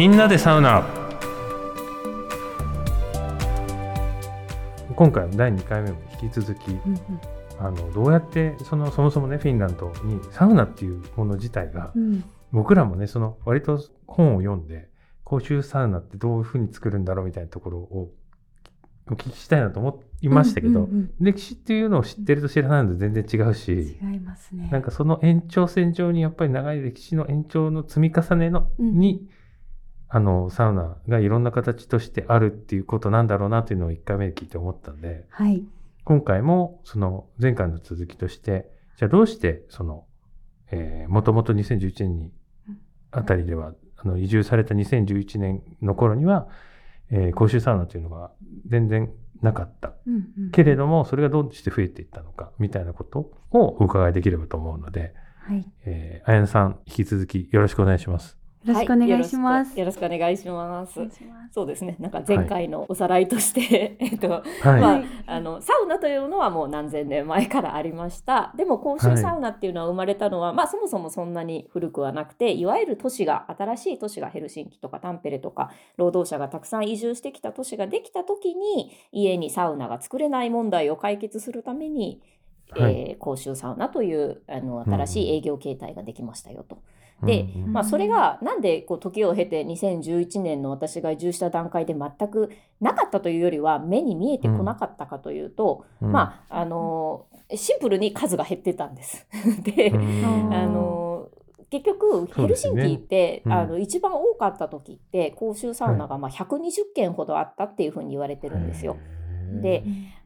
みんなでサウナ。今回の第2回目も引き続き、うんあのどうやってそのそもそもねフィンランドにサウナっていうもの自体が、うん。僕らもねその割と本を読んで公衆サウナってどういうふうに作るんだろうみたいなところをお聞きしたいなと思いましたけど、うんうん歴史っていうのを知ってると知らないのと全然違うし、違いますね。なんかその延長線上にやっぱり長い歴史の延長の積み重ねの、うん。にあのサウナがいろんな形としてあるっていうことなんだろうなというのを1回目で聞いて思ったんではい。今回もその前回の続きとしてじゃあどうしてそのもともと2011年にあたりではあの移住された2011年の頃には、えー公衆サウナというのが全然なかったうんうんけれどもそれがどうして増えていったのかみたいなことをお伺いできればと思うので、はい。えー、あやなさん引き続きよろしくお願いします。よろしくお願いします。はいよろしくよろしくお願いします。そうですねなんか前回のおさらいとして、えっとはい、まあはいあのサウナというのはもう何千年前からありました。でも公衆サウナっていうのは生まれたのは、まあそもそもそんなに古くはなくていわゆる都市が新しい都市がヘルシンキとかタンペレとか労働者がたくさん移住してきた都市ができた時に家にサウナが作れない問題を解決するために、はい。えー公衆サウナというあの新しい営業形態ができましたよと。でうんうんまあ、それがなんでこう時を経て2011年の私が移住した段階で全くなかったというよりは目に見えてこなかったかというと、うん。まああのシンプルに数が減ってたんです。で、うん。あの結局ヘルシンキって、うん。あの一番多かった時って公衆サウナがまあ120件ほどあったっていうふうに言われてるんですよ。で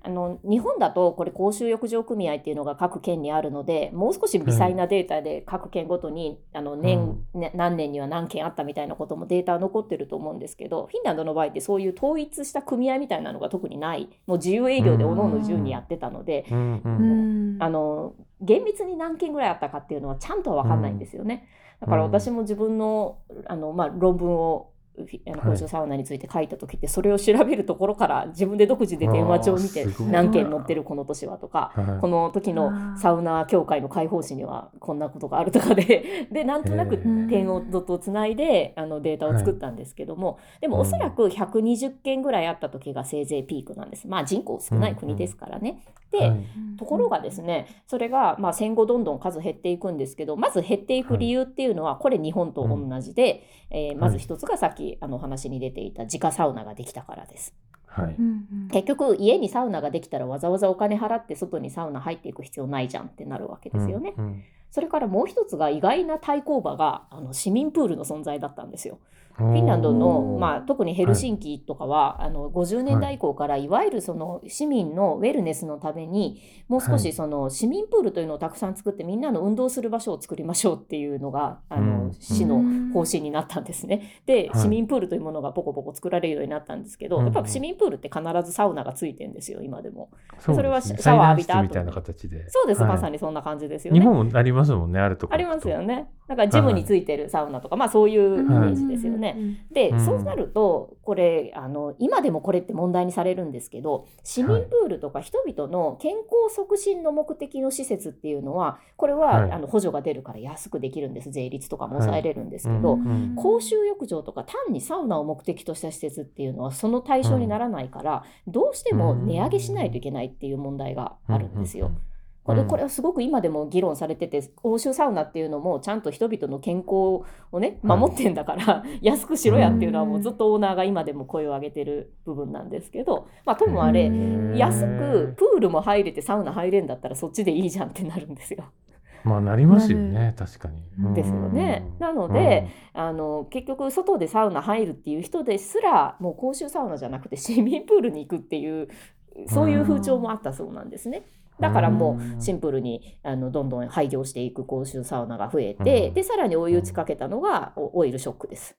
あの日本だとこれ公衆浴場組合っていうのが各県にあるのでもう少し微細なデータで各県ごとにあの年、ね何年には何件あったみたいなこともデータは残ってると思うんですけどフィンランドの場合ってそういう統一した組合みたいなのが特にない。もう自由営業でおのおの自由にやってたので、うん。ううん。ん。あの厳密に何件ぐらいあったかっていうのはちゃんとは分かんないんですよね。だから私も自分のあの、まあ、論文をあのはい。公衆サウナについて書いた時ってそれを調べるところから自分で独自で電話帳を見て何件載ってるこの年はとかはい。この時のサウナ協会の開放誌にはこんなことがあるとかで でなんとなく点をドットをつないであのデータを作ったんですけども、でもおそらく120件ぐらいあった時がせいぜいピークなんです。まあ人口少ない国ですからね。で、はい。ところがですねそれがまあ戦後どんどん数減っていくんですけどまず減っていく理由っていうのはこれ日本と同じで、えーまず一つがさっきあのお話に出ていた自家サウナができたからです。はいうんうん結局家にサウナができたらわざわざお金払って外にサウナ入っていく必要ないじゃんってなるわけですよね。うんそれからもう一つが意外な対抗馬があの市民プールの存在だったんですよ。フフィンランドの、まあ、特にヘルシンキとかは、あの50年代以降からいわゆるその市民のウェルネスのためにもう少はい。しその市民プールというのをたくさん作ってみんなの運動する場所を作りましょうっていうのがあうん。の市の方針になったんですね。ではい。市民プールというものがポコポコ作られるようになったんですけど、うん。やっぱ市民プールって必ずサウナがついてんですよ今でも。そうそれはシャワー浴びた後みたいな形で。そうです、はい。まさにそんな感じですよね。日本もありますもんねあるところありますよね。だからジムについてるサウナとか、まあそういうイメージですよね。で、うん。そうなるとこれあの今でもこれって問題にされるんですけど市民プールとか人々の健康促進の目的の施設っていうのはこれは、はい。あの補助が出るから安くできるんです。税率とかも抑えれるんですけど、はいうん公衆浴場とか単にサウナを目的とした施設っていうのはその対象にならないから、どうしても値上げしないといけないっていう問題があるんですよ。これこれはすごく今でも議論されてて欧州サウナっていうのもちゃんと人々の健康をねはい。守ってんだから、安くしろやっていうのはもうずっとオーナーが今でも声を上げてる部分なんですけど、まあ、ともあれうん安くプールも入れてサウナ入れんだったらそっちでいいじゃんってなるんですよ。まあなりますよね確かに。うんですよね。なので、あの結局外でサウナ入るっていう人ですらもう公衆サウナじ増えて市民プールに行くっていうそういう風潮もあったそうなんですね。だからもうシンプルにあのどんどん廃業していく公衆サウナが増えて、うん。でさらに追い打ちかけたのがおオイルショックです。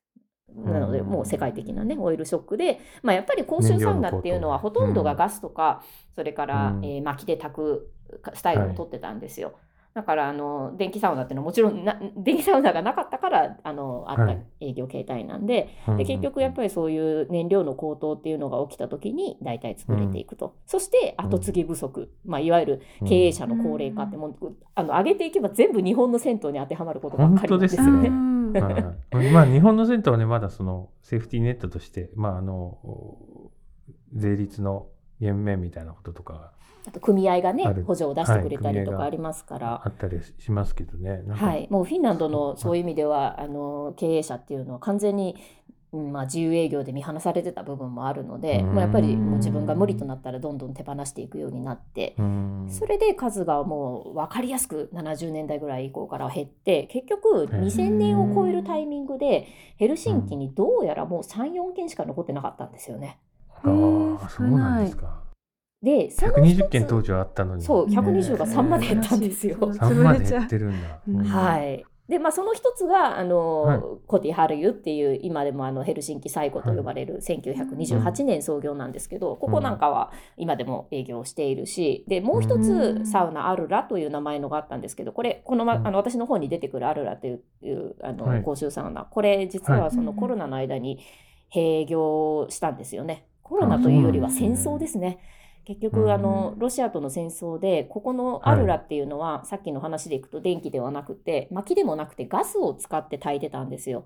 なのでうん。もう世界的なねオイルショックで、まあ、やっぱり公衆サウナっていうのはほとんどがガスとか、それから、うん。えー薪で炊くスタイルをとってたんですよ。だからあの電気サウナっていうのはもちろんな 電気サウナがなかったからあのあったはい。営業形態なんで,、うんで結局やっぱりそういう燃料の高騰っていうのが起きた時に大体作れていくと、そして後継ぎ不足、まあ、いわゆる経営者の高齢化ってもう、あの上げていけば全部日本の銭湯に当てはまることばっかりですよね。うん。はい。まあ日本の銭湯はねまだそのセーフティーネットとしてまああの税率の減免みたいなこととかあと組合がね補助を出してくれたりとかありますから、あったりしますけどね。はい、もうフィンランドのそう。いう意味ではあの経営者っていうのは完全に、うんまあ、自由営業で見放されてた部分もあるので、うん。もうやっぱりもう自分が無理となったらどんどん手放していくようになって。うん。それで数がもう分かりやすく70年代ぐらい以降から減って結局へえ2000年を超えるタイミングでヘルシンキにどうやらもう34件しか残ってなかったんですよね。ああそうなんですか。でその120件当時はあったのに。そう120がへえ3まで減ったんですよ。そう3まで減ってるん。だ。うん。はい。でまあ、その一つがあの、はい。コティ・ハルユっていう今でもあのヘルシンキ最古と呼ばれる1928年創業なんですけど、ここなんかは今でも営業しているしでもう一うん。つサウナアルラという名前のがあったんですけどこれこの,、まうんあの私の方に出てくるアルラといういうあの、はい。公衆サウナこれ実はそのはいコロナの間に閉業したんですよね。コロナというよりは戦争ですね。結局あのロシアとの戦争でここのアルラっていうのは、さっきの話でいくと電気ではなくて薪でもなくてガスを使って炊いてたんですよ。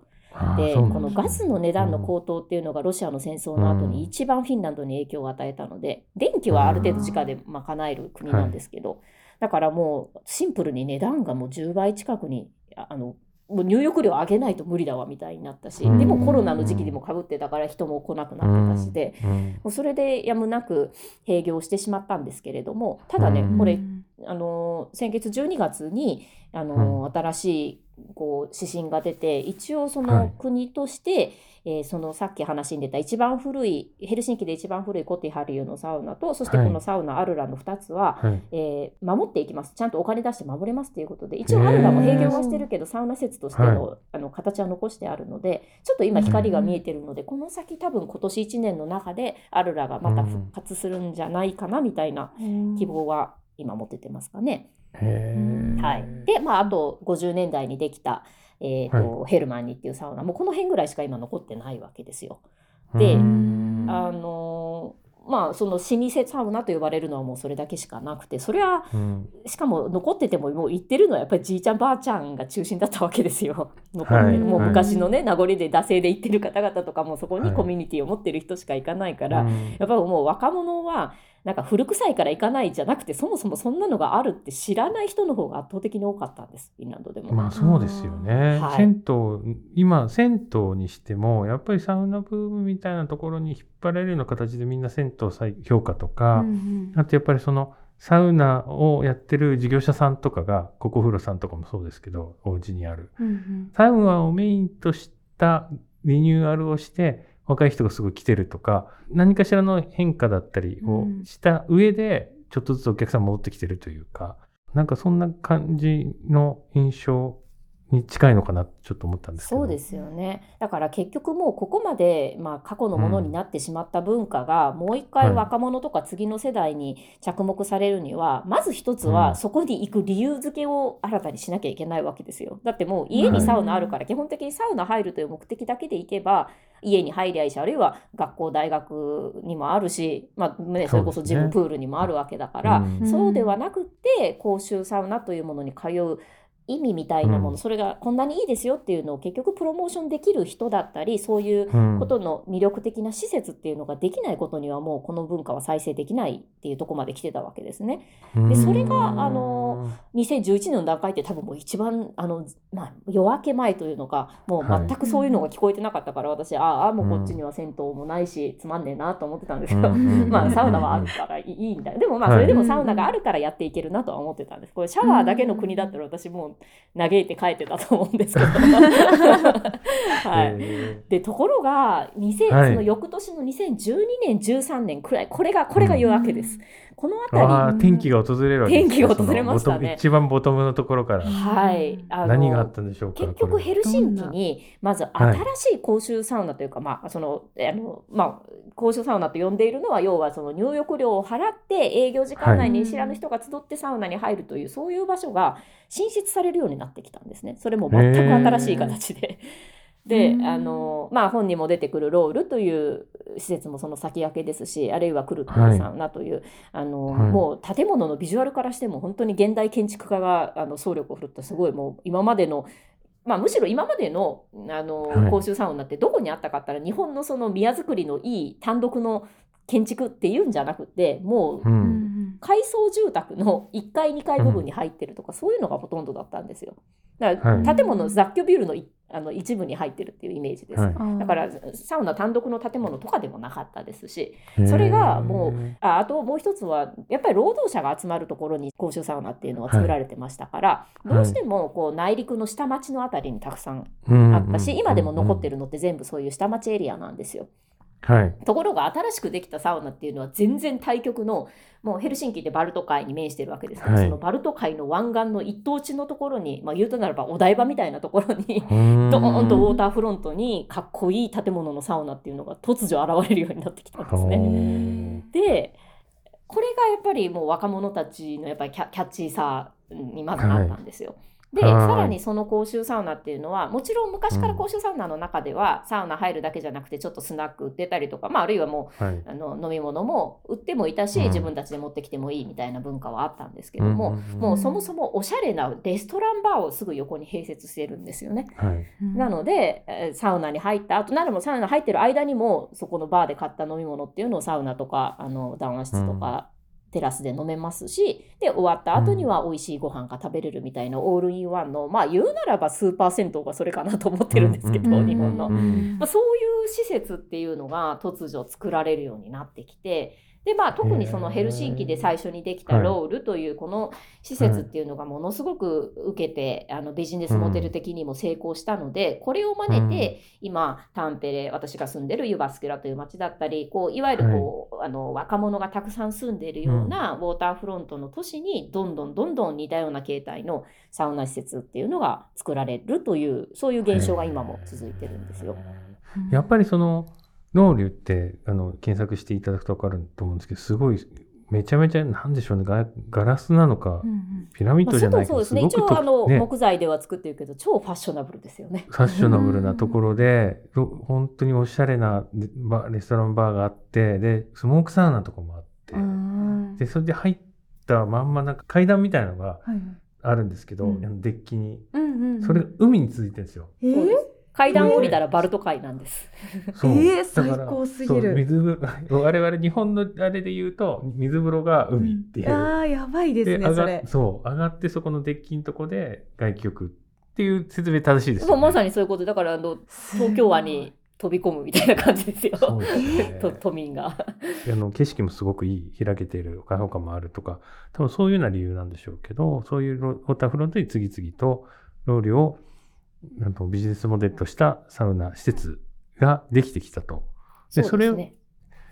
でね。このガスの値段の高騰っていうのがロシアの戦争の後に一番フィンランドに影響を与えたので電気はある程度直で賄える国なんですけど、だからもうシンプルに値段がもう10倍近くにああのもう入浴料上げないと無理だわみたいになったし、うん。でもコロナの時期にもかぶってたから人も来なくなってたしで、うん。もうそれでやむなく閉業してしまったんですけれどもただね、うん。これうんあの先月12月にあの、新しいこう指針が出て一応そはい。の国として、えーそのさっき話に出た一番古いヘルシンキで一番古いコティハリューのサウナとそしてはい。このサウナアルラの2つは、はい。えー守っていきます。ちゃんとお金出して守れますということで一応アルラも閉業はしてるけどサウナ施設としての,、あの形は残してあるのでちょっと今光が見えてるので、この先多分今年1年の中でアルラがまた復活するんじゃないかなみたいな希望は今持ててますかね。はい、で、まあ、あと50年代にできた、えーとヘルマンニっていうサウナ。もうこの辺ぐらいしか今残ってないわけですよ。でうん。あのーまあその老舗サウナと呼ばれるのはもうそれだけしかなくてそれはうん。しかも残っててももう行ってるのはやっぱりじいちゃんばあちゃんが中心だったわけですよ。はい。もう昔のね名残で惰性で行ってる方々とかもそこにはい。コミュニティを持ってる人しか行かないから、うん。やっぱりもう若者はなんか古臭いから行かないじゃなくてそもそもそんなのがあるって知らない人の方が圧倒的に多かったんです。フィンランドでも。まあそうですよね、はい。銭湯今銭湯にしてもやっぱりサウナブームみたいなところに引っ張られるような形でみんな銭湯再評価とか、うんあとやっぱりそのサウナをやってる事業者さんとかがココフロさんとかもそうですけどお家にある。うんうん。サウナをメインとしたリニューアルをして若い人がすごい来てるとか何かしらの変化だったりをした上でちょっとずつお客さん戻ってきてるというかなんかそんな感じの印象に近いのかなちょっと思ったんですけど。そうですよね。だから結局もうここまで、まあ、過去のものになってしまった文化が、もう一回はい若者とか次の世代に着目されるには、まず一つうん。はそこに行く理由付けを新たにしなきゃいけないわけですよ。だってもう家にサウナあるから、基本的にサウナ入るという目的だけで行けば家に入りゃいいしあるいは学校大学にもあるし、まあね、それこそジムプールにもあるわけだから、うん。そうではなくて公衆サウナというものに通う意味みたいなもの、うん。それがこんなにいいですよっていうのを結局プロモーションできる人だったりそういううん。ことの魅力的な施設っていうのができないことにはもうこの文化は再生できないっていうところまで来てたわけですね。でそれがあの2011年の段階って多分もう一番あの、まあ、夜明け前というのかもう全くそういうのが聞こえてなかったから、私ああもうこっちには銭湯もないし、つまんねえなと思ってたんですけど、うん まあサウナはあるからいいいいんだ。よでもまあそれでもサウナがあるからやっていけるなとは思ってたんです。これシャワーだけの国だったら私もう嘆いて帰ってたと思うんですけど。はいへでところが2000、はいその翌年の2012年13年くらいこれがこれが夜明けです。この辺り天気が訪れるわけですね。天気が訪れましたね。一番ボトムのところから。はい。何があったんでしょうか結局ヘルシンキにまず新しい公衆サウナというか、まあそのあのまあ公衆サウナと呼んでいるのは要はその入浴料を払って営業時間内に知らぬ人が集ってサウナに入るという、そういう場所が進出されるようになってきたんですね。それも全く新しい形で。でうん。あのまあ本にも出てくるロールという施設もその先駆けですしあるいはクルトゥサウナという、あのはい。もう建物のビジュアルからしても本当に現代建築家があの総力を振るったすごいもう今までのまあ、むしろ今までのあの、はい。公衆サウナってどこにあったかったら日本のその宮造りのいい単独の建築っていうんじゃなくてもう階層住宅の1階2階部分に入ってるとか、そういうのがほとんどだったんですよ。だから、はい建物雑居ビルのいあの一部に入ってるっていうイメージです。はいうんだからサウナ単独の建物とかでもなかったですしそれがもうああともう一つはやっぱり労働者が集まるところに公衆サウナっていうのは作られてましたから、いどうしてもこう内陸の下町のあたりにたくさんうんあったし、今でも残ってる。るのって全部そういう下町エリアなんですよ。はい。ところが新しくできたサウナっていうのは全然対極のもうヘルシンキってバルト海に面してるわけですけど、はいそのバルト海の湾岸の一等地のところに、まあ、言うとならばお台場みたいなところに ドーンとウォーターフロントにかっこいい建物のサウナっていうのが突如現れるようになってきたんですね。ね。でこれがやっぱりもう若者たちのやっぱりキャッチーさにまずなったんですよ。ではいさらにその公衆サウナっていうのはもちろん昔から公衆サウナの中では、サウナ入るだけじゃなくてちょっとスナック売ってたりとか、まあ、あるいはもはい。うあの飲み物も売ってもいたし、うん自分たちで持ってきてもいいみたいな文化はあったんですけども、んんんもうそもそもおしゃれなレストランバーをすぐ横に併設してるんですよね。はい。なので、えーサウナに入った後ならもサウナ入ってる間にもそこのバーで買った飲み物っていうのをサウナとかあの談話室とか、テラスで飲めますしで終わった後には美味しいご飯が食べれるみたいなオールインワンのまあ言うならばスーパー銭湯がそれかなと思ってるんですけど、うん日本の。うんまあ、そういう施設っていうのが突如作られるようになってきてで、まあ、特にそのヘルシンキで最初にできたはい。ロールというこの施設っていうのがものすごく受けてあのビジネスモデル的にも成功したのでこれを真似て今タンペレ私が住んでるユバスケラという町だったりこういわゆるこう、あの若者がたくさん住んでいるようなウォーターフロントの都市にどんどんどんどん似たような形態のサウナ施設っていうのが作られるというそういう現象が今も続いてるんですよ。やっぱりそのロウリュってあの検索していただくと分かると思うんですけどすごいめちゃめちゃなんでしょうねガガラスなのか、うんうん。ピラミッまあ、ドじゃないけどそうですね。一応あの、ね。木材では作ってるけど超ファッショナブルですよね。ファッショナブルなところで、ろ本当におしゃれなレストランバーがあってでスモークサウナとかもあって、うんでそれで入ったまんまなんか階段みたいなのがあるんですけど、デッキに。うんうんうん。それが海に続いてるんですよ。えそうです階段降りたらバルト海なんです。そうえー最高すぎる水風呂 我々日本のあれで言うと水風呂が海っていう。ああやばいですねそれそう上がってそこのデッキのとこで外気浴っていう説明正しいですよ、ね。まさにそういうことでだからあの東京湾に飛び込むみたいな感じですよ。すねと都民が。あの景色もすごくいい開けている開放感もあるとか多分そういうような理由なんでしょうけどそういうロウォーターフロントに次々とロウリュをなんとビジネスモデルとしたサウナ施設ができてきたと。でそれを。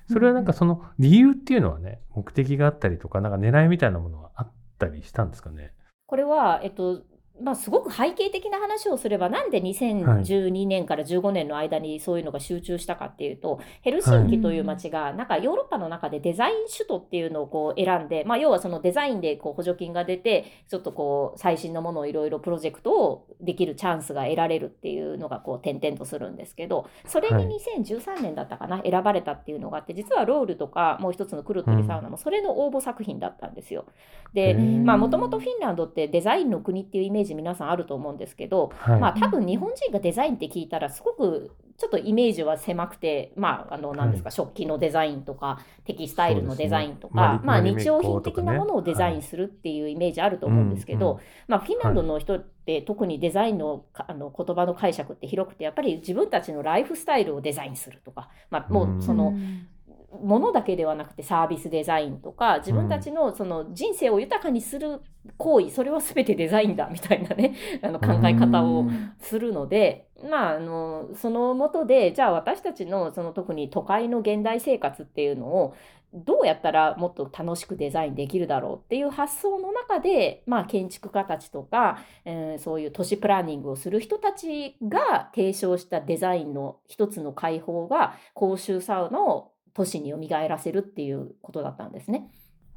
それはなんかその理由っていうのはね目的があったりとかなんか狙いみたいなものはあったりしたんですかね？これは、えっと、まあ、すごく背景的な話をすればなんで2012年から15年の間にそういうのが集中したかっていうと、ヘルシンキという街がなんかヨーロッパの中でデザイン首都っていうのをこう選んで、まあ、要はそのデザインでこう補助金が出てちょっとこう最新のものをいろいろプロジェクトをできるチャンスが得られるっていうのがこう点々とするんですけどそれに2013年だったかな、選ばれたっていうのがあって実はロールとかもう一つのクルットリサウナもそれの応募作品だったんですよ。でまあもともとフィンランドってデザインの国っていうイメージ皆さんあると思うんですけど、はい。まあ多分日本人がデザインって聞いたらすごくちょっとイメージは狭くてまああの何ですか、食器のデザインとかテキスタイルのデザインとか、ねまあ日用品的なものをデザインするっていうイメージあると思うんですけど、まあフィンランドの人って特にデザインのかあの言葉の解釈って広くてやっぱり自分たちのライフスタイルをデザインするとか、まあ、もうその、うんものだけではなくてサービスデザインとか自分たちのその人生を豊かにする行為それは全てデザインだみたいなね あの考え方をするので、まあ、あのそのもとでじゃあ私たちのその特に都会の現代生活っていうのをどうやったらもっと楽しくデザインできるだろうっていう発想の中で、まあ、建築家たちとか、えーそういう都市プランニングをする人たちが提唱したデザインの一つの解放が公衆サウナを都市に蘇らせるっていうことだったんですね。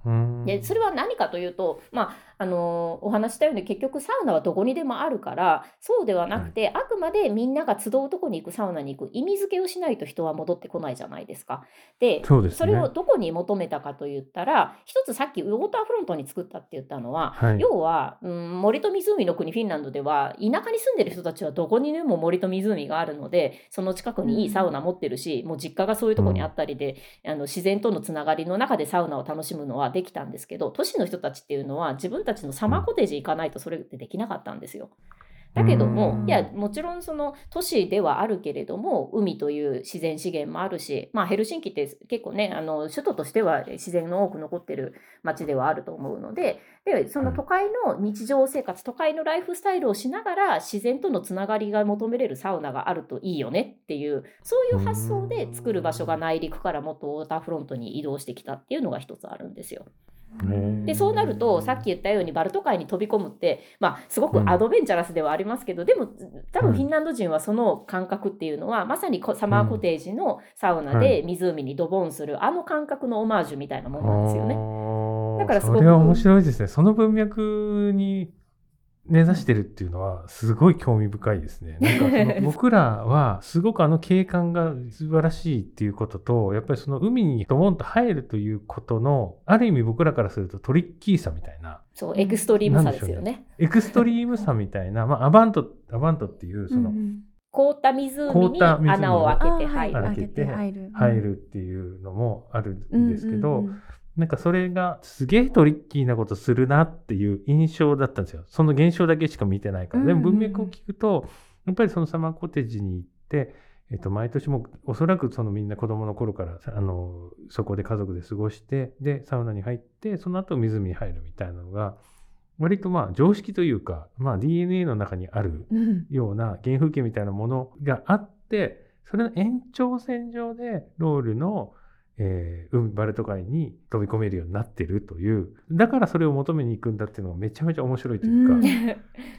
うんでそれは何かというと、まあのお話ししたように結局サウナはどこにでもあるからそうではなくて、あくまでみんなが集うとこに行くサウナに行く意味付けをしないと人は戻ってこないじゃないですか。でね。れをどこに求めたかと言ったら一つさっきウォーターフロントに作ったって言ったのは、はい。要は、うん、森と湖の国フィンランドでは田舎に住んでる人たちはどこにでも森と湖があるのでその近くにいいサウナ持ってるし、もう実家がそういうとこにあったりで、あの自然とのつながりの中でサウナを楽しむのはできたんですけど都市の人たちっていうのは自分たちのサマーコテージ行かないとそれってできなかったんですよ。だけどうんもいやもちろんその都市ではあるけれども海という自然資源もあるし、まあ、ヘルシンキって結構ねあの首都としては自然の多く残ってる街ではあると思うのででその都会の日常生活都会のライフスタイルをしながら自然とのつながりが求めれるサウナがあるといいよねっていうそういう発想で作る場所が内陸からもっとウォーターフロントに移動してきたっていうのが一つあるんですよ。でそうなるとさっき言ったようにバルト海に飛び込むって、まあ、すごくアドベンチャラスではありますけど、でも多分フィンランド人はその感覚っていうのは、まさにこサマーコテージのサウナで湖にドボンする、あの感覚のオマージュみたいなものなんですよね。ねだからすごくそれは面白いですね。その文脈に根ざしてるっていうのはすごい興味深いですね。なんかその 僕らはすごくあの景観が素晴らしいっていうことと、やっぱりその海にドボンと入るということの、ある意味僕らからするとトリッキーさみたいな、そうエクストリームさですよね。エクストリームさみたいな、まあアバント、アバントっていうその、凍った湖に凍った湖に穴を開けてはい入る。開けて入る。入るっていうのもあるんですけど、うんうんうんなんかそれがすげえトリッキーなことするなっていう印象だったんですよ。その現象だけしか見てないから。でも文脈を聞くと、やっぱりそのサマーコテージに行って、えっと、毎年もおそらくそのみんな子供の頃からあのそこで家族で過ごしてでサウナに入ってその後湖に入るみたいなのが割とまあ常識というか、まあ、DNA の中にあるうんような原風景みたいなものがあってそれの延長線上でロールの、えー海バルト海に飛び込めるようになってるという。だからそれを求めに行くんだっていうのがめちゃめちゃ面白いというか、うん。え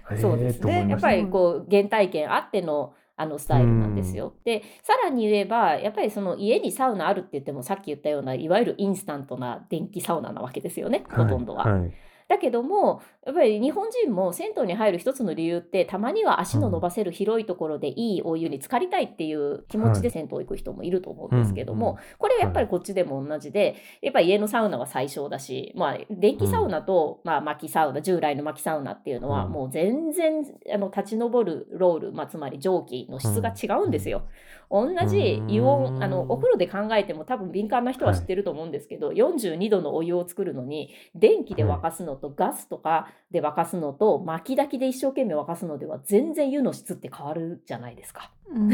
ーそうですね。やっぱりこう原体験あってのあのスタイルなんですよ。でさらに言えばやっぱりその家にサウナあるって言ってもさっき言ったようないわゆるインスタントな電気サウナなわけですよね。ほとんどは。はいだけどもやっぱり日本人も銭湯に入る一つの理由ってたまには足の伸ばせる広いところでいいお湯に浸かりたいっていう気持ちで銭湯行く人もいると思うんですけども、うんこれはやっぱりこっちでも同じでやっぱり家のサウナは最小だし、まあ、電気サウナと、まあ、薪サウナ従来の薪サウナっていうのはうん。もう全然あの立ち上るロール、まあ、つまり蒸気の質が違うんですよ。同じ湯うん温あのお風呂で考えても多分敏感な人は知ってると思うんですけど、42度のお湯を作るのに電気で沸かすのとガスとかで沸かすのと薪炊きで一生懸命沸かすのでは全然湯の質って変わるじゃないですか。うん。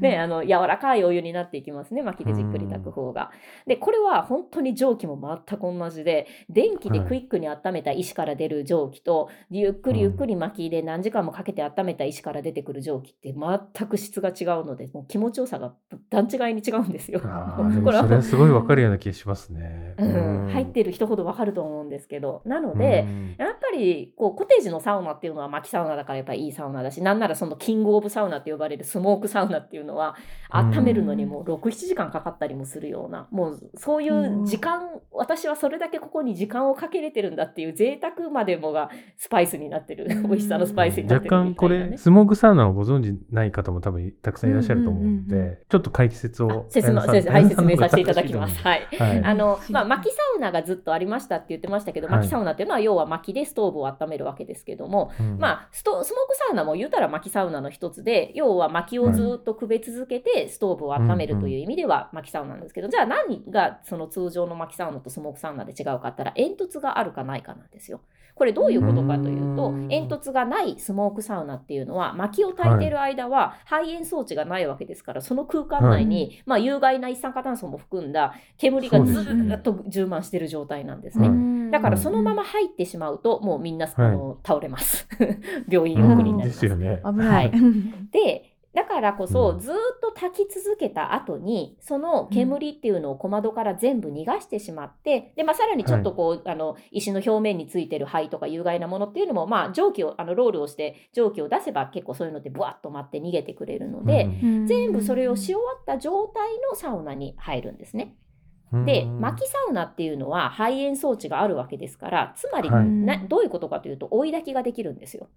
ね、あの柔らかいお湯になっていきますね薪でじっくり炊く方が。でこれは本当に蒸気も全く同じで電気でクイックに温めた石から出る蒸気と、ゆっくりゆっくり薪で何時間もかけて温めた石から出てくる蒸気って全く質が違うのでもう気持ちよさが段違いに違うんですよ。これは。それはすごいわかるような気がしますね。うん、入ってる人ほどわかると思うんですけど。なので、やっぱりこうコテージのサウナっていうのは薪サウナだからやっぱりいいサウナだしなんならそのキングオブサウナって呼ばれるスモークサウナっていうのはうん温めるのにもう67時間かかったりもするようなもうそういう時間私はそれだけここに時間をかけれてるんだっていう贅沢までもがスパイスになってるうん。美味しさのスパイスになって若干こるみたいなね。れ。スモークサウナをご存知ない方も多分たくさんいらっしゃると思うんでちょっと解説を説明 させていただきます。はい。はい。あのまあ、薪サウナがずっとありましたって言ってましたけど、はい。薪サウナっていうのは要は薪でストーブを温めるわけですけども、うん。まあ、ストスモークサウナも言うたら薪サウナの一つで要は薪をずっとくべ続けてストーブを温めるという意味では薪サウナなんですけど、じゃあ何がその通常の薪サウナとスモークサウナで違うかって言ったら煙突があるかないかなんですよ。これどういうことかというとうん。煙突がないスモークサウナっていうのは薪を焚いてる間は排煙装置がないわけですからその空間内に、まあ、有害な一酸化炭素も含んだ煙がずっと充満してる状態なんですね。はいだからそのまま入ってしまうともうみんな、はいあの倒れます。病院うん送りになります。ですよね。危なはいい。でだからこそ、うんずーっと炊き続けた後にその煙っていうのを小窓から全部逃がしてしまってで、まあ、さらにちょっとこう、あの石の表面についてる灰とか有害なものっていうのも、まあ、蒸気をあのロールをして蒸気を出せば結構そういうのってブワッと舞って逃げてくれるので、うん全部それをし終わった状態のサウナに入るんですね。でうん薪サウナっていうのは排煙装置があるわけですからつまりはいなどういうことかというと追い焚きができるんですよ。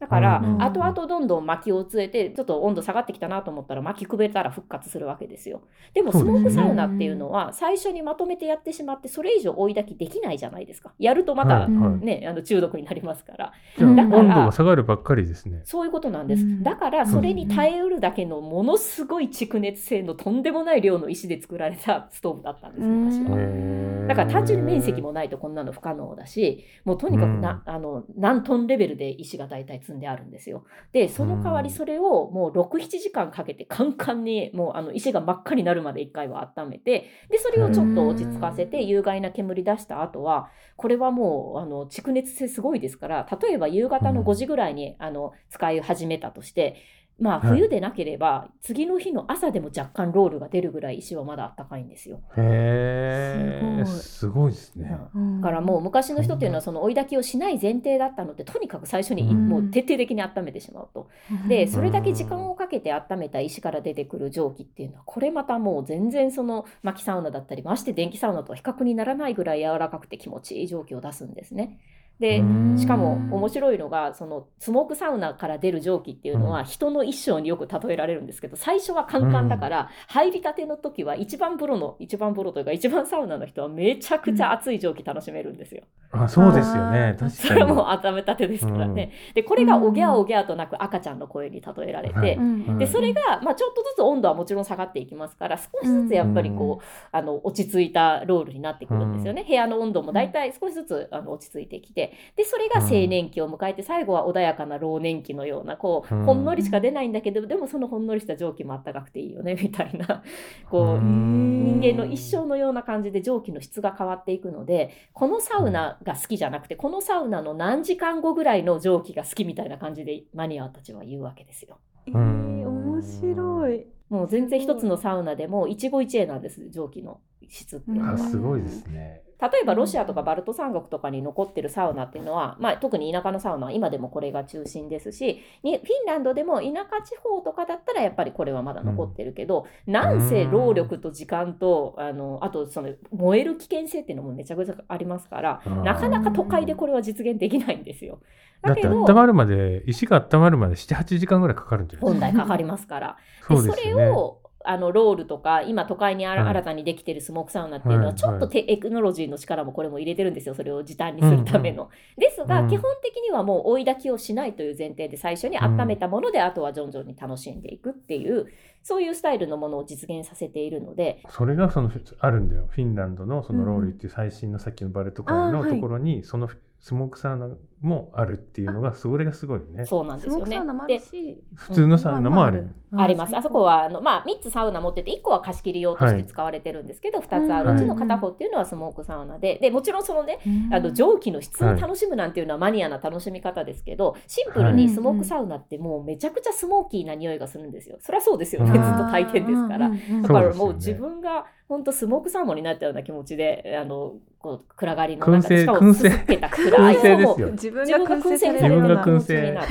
だから、うん後々どんどん薪をつえてちょっと温度下がってきたなと思ったら薪くべたら復活するわけですよ。でもスモークサウナっていうのは最初にまとめてやってしまってそれ以上追い焚きできないじゃないですか。やるとまた、ね、あの中毒になりますから。じゃあうん温度が下がるばっかりですね。そういうことなんです。うんだからそれに耐えうるだけのものすごい蓄熱性のとんでもない量の石で作られたストーブだったんです昔は。だから単純に面積もないとこんなの不可能だしもうとにかくな、あの何トンレベルで石が大体積んであるんですよ。でその代わりそれをもう67時間かけてカンカンにもうあの石が真っ赤になるまで1回は温めてでそれをちょっと落ち着かせて有害な煙出した後はこれはもうあの蓄熱性すごいですから例えば夕方の5時ぐらいに、あの使い始めたとして。まあはい冬でなければ、次の日の朝でも若干ロールが出るぐらい石はまだあったかいんですよ。へえ、すすごいですね。うんだからもう昔の人っていうのはその追い焚きをしない前提だったのでとにかく最初にうんもう徹底的に温めてしまうと。でそれだけ時間をかけて温めた石から出てくる蒸気っていうのはこれまたもう全然その薪サウナだったりまして電気サウナとは比較にならないぐらい柔らかくて気持ちいい蒸気を出すんですね。でうん。しかも面白いのがそのスモークサウナから出る蒸気っていうのは人の一生によく例えられるんですけど最初はカンカンだから入りたての時は一番風呂の一番風呂というか一番サウナの人はめちゃくちゃ熱い蒸気楽しめるんですよ。あ、そうですよね。確かに。それはもう温めたてですからね。でこれがおぎゃおぎゃとなく赤ちゃんの声に例えられて、でそれが、まあ、ちょっとずつ温度はもちろん下がっていきますから少しずつやっぱりこう、あの落ち着いたロールになってくるんですよね、部屋の温度もだいたい少しずつあの落ち着いてきてでそれが青年期を迎えて最後は穏やかな老年期のようなこううんほんのりしか出ないんだけどでもそのほんのりした蒸気もあったかくていいよねみたいなこう人間の一生のような感じで蒸気の質が変わっていくのでこのサウナが好きじゃなくてこのサウナの何時間後ぐらいの蒸気が好きみたいな感じでマニアたちは言うわけですよ。えー面白い。もう全然一つのサウナでも一期一会なんです蒸気の質っていうのは。すごいですね。例えばロシアとかバルト三国とかに残ってるサウナっていうのは、まあ、特に田舎のサウナは今でもこれが中心ですしにフィンランドでも田舎地方とかだったらやっぱりこれはまだ残ってるけど、なんせ労力と時間とあのあとその燃える危険性っていうのもめちゃくちゃありますからなかなか都会でこれは実現できないんですよ。だってだけど温まるまで、石が温まるまで7、8時間ぐらいかかるんじゃない本です来かかりますから。それそうですよね。をあのロールとか今都会にあらはい。新たにできてるスモークサウナっていうのははいちょっとテクノロジーの力もこれも入れてるんですよそれを時短にするための。ですが、うん。基本的にはもう追い焚きをしないという前提で最初に温めたもので、あとは徐々に楽しんでいくっていうそういうスタイルのものを実現させているので。それがそのあるんだよ。フィンランドのそのローリーっていう最新のさっきのバルト海のところに、そのスモークサウナもあるっていうのが、それがすごいね。そうなんですよね。でし、普通のサウナもある。あります。あそこはあの、まあ、3つサウナ持ってて1個は貸し切り用として使われてるんですけど、2つあるうちの片方っていうのはスモークサウナで。でもちろんそのねあの蒸気の質を楽しむなんていうのはマニアな楽しみ方ですけど、シンプルにスモークサウナってもうめちゃくちゃスモーキーな匂いがするんですよ。そりゃそうですよね、うんずっと炊いてんですから。だそからもう自分が本当スモークサーモンになったような気持ちであのこう暗がりの燻製中でしかも燻製すすけた暗いもう自分が燻製製されるようなな気持ちになる。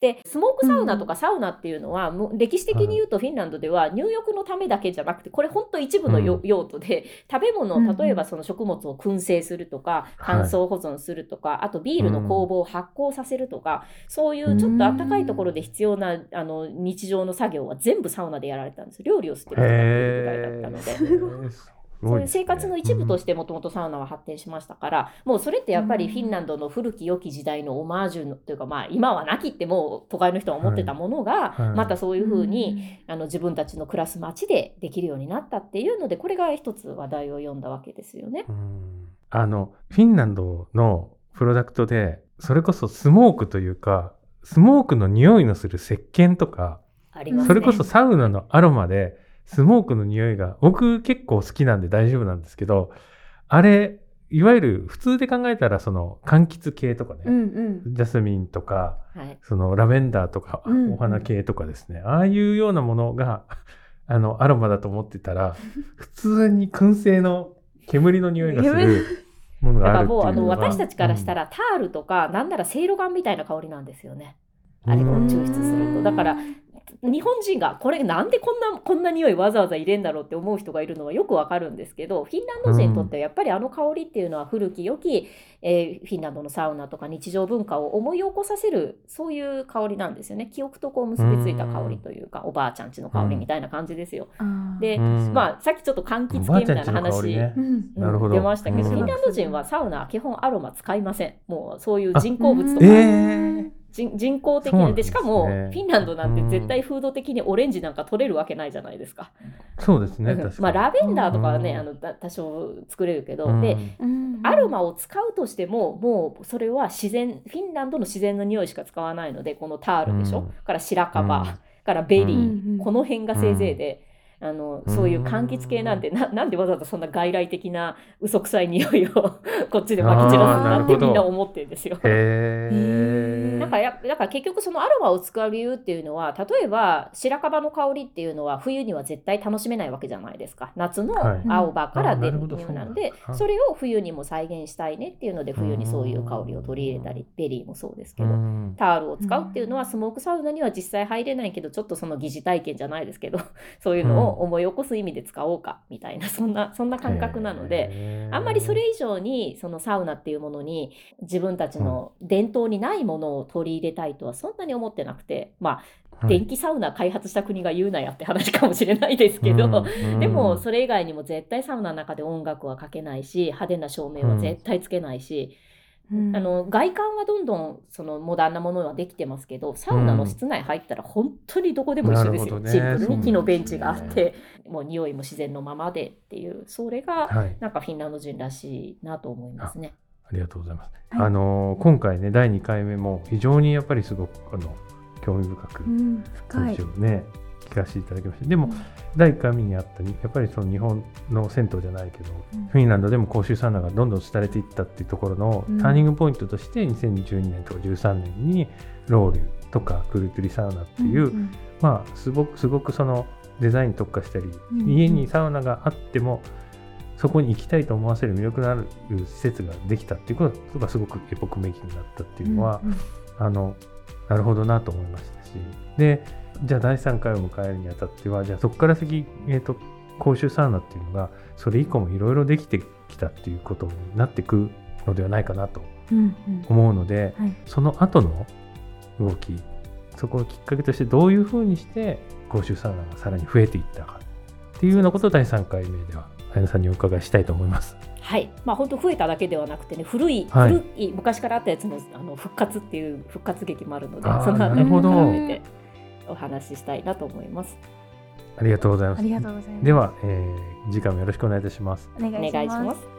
でスモークサウナとかサウナっていうのは、もう歴史的に言うとフィンランドでは入浴のためだけじゃなくてこれ本当一部のようん。用途で食べ物うん例えばその食物を燻製するとかはい。乾燥保存するとか、あとビールの酵母を発酵させるとか、そういうちょっと暖かいところで必要なあの日常の作業は全部サウナでやられたんです。料理をしてるぐらいだったので。そういう生活の一部とししてもともとサウナは発展しましたから、もうそれってやっぱりフィンランドの古き良き時代のオマージュのというか、まあ、今はなきってもう都会の人は思ってたものが、またそういうふうに、あの自分たちの暮らす街でできるようになったっていうのでこれが一つ話題を読んだわけですよね。あのフィンランドのプロダクトでそれこそスモークというかスモークの匂いのする石鹸とかね。それこそサウナのアロマでスモークの匂いが僕結構好きなんで大丈夫なんですけどあれいわゆる普通で考えたらその柑橘系とかね、うんうん。ジャスミンとかはい、そのラベンダーとかうんお花系とかですね、ああいうようなものが あのアロマだと思ってたら 普通に燻製の煙の匂いがするものがあるっていうもうあののが私たちからしたら、らタールとかなんならせいろガンみたいな香りなんですよね。うん。あれを抽出すると。だから日本人がこれなんでこんなこんな匂いわざわざ入れんだろうって思う人がいるのはよくわかるんですけどフィンランド人にとってはやっぱりあの香りっていうのは古き良き、えーフィンランドのサウナとか日常文化を思い起こさせるそういう香りなんですよね。記憶とこう結びついた香りというかおばあちゃんちの香りみたいな感じですよ。で、うん。まあさっきちょっと柑橘系みたいな話、ね。うんうん。なるほど。出ましたけど、うん。フィンランド人はサウナは基本アロマ使いません。もうそういう人工物とえか、ー人人工的ですね。しかもフィンランドなんて絶対風土的にオレンジなんか取れるわけないじゃないですか。そうですね。うん。確かに。まあラベンダーとかはね、うん。あのだ多少作れるけど、うん。でうん。アロマを使うとしてももうそれは自然フィンランドの自然の匂いしか使わないのでこのタールでしょ、うん。から白樺、うん。からベリー、うんうん。この辺がせいぜいで、あのうん。そういう柑橘系なんてななんでわざわざそんな外来的な嘘くさい匂いを こっちで撒き散らすんだってみんな思ってるんですよ。へえ。なんかやだから結局そのアロマを使う理由っていうのは例えば白樺の香りっていうのは冬には絶対楽しめないわけじゃないですか。夏のはい。青葉から出る匂いなんで、そうなんだ。それを冬にも再現したいねっていうので冬にそういう香りを取り入れたりベリーもそうですけど、うん。タールを使うっていうのはスモークサウナには実際入れないけどちょっとその疑似体験じゃないですけど そういうのを思い起こす意味で使おうかみたいなそんな そんな感覚なので。あんまりそれ以上にそのサウナっていうものに自分たちの伝統にないものを取り入れたいとはそんなに思ってなくてまあはい。電気サウナ開発した国が言うなやって話かもしれないですけど、うん。でもそれ以外にも絶対サウナの中で音楽はかけないし派手な照明は絶対つけないし、うん。あの外観はどんどんそのモダンなものはできてますけどサウナの室内入ったら本当にどこでも一緒ですよ、なるほどね。シンプルに。木のベンチがあって、もう匂いも自然のままでっていうそれがはい。なんかフィンランド人らしいなと思いますね。ありがとうございます。はい。あのー今回ね第2回目も非常にやっぱりすごくあの興味深くうん深い。ね、聞かせていただきました。でも、第1回目にあったにやっぱりその日本の銭湯じゃないけど、うん。フィンランドでも公衆サウナがどんどん廃れていったっていうところのうん。ターニングポイントとして2012年とか13年にロウリュとかクルトゥリサウナっていう、んまあすごくすごくそのデザインに特化したり、うん家にサウナがあってもそこに行きたいと思わせる魅力のある施設ができたっていうことがすごくエポックメイキングだったっていうのは、うんうん。あのなるほどなと思いましたし。でじゃあ第3回を迎えるにあたってはじゃあそこから先、えー、と公衆サウナっていうのがそれ以降もいろいろできてきたっていうことになってくのではないかなとうんうん。思うので、はい。その後の動きそこをきっかけとしてどういうふうにして公衆サウナがさらに増えていったかっていうようなことを第3回目では綾菜さんにお伺いしたいと思います。はい、まあ本当増えただけではなくてね古い、はい。古い昔からあったやつのあの復活っていう復活劇もあるのでそのあたりなるほど。も含めてお話ししたいなと思います。ありがとうございます。ありがとうございますでは、えー次回もよろしくお願いいたします。お願いします。